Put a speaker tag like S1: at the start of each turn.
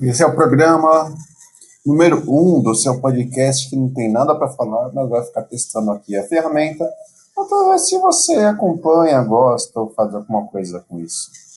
S1: Esse é o programa número um do seu podcast que não tem nada para falar, mas vai ficar testando aqui a ferramenta. Então, se você acompanha, gosta ou faz alguma coisa com isso.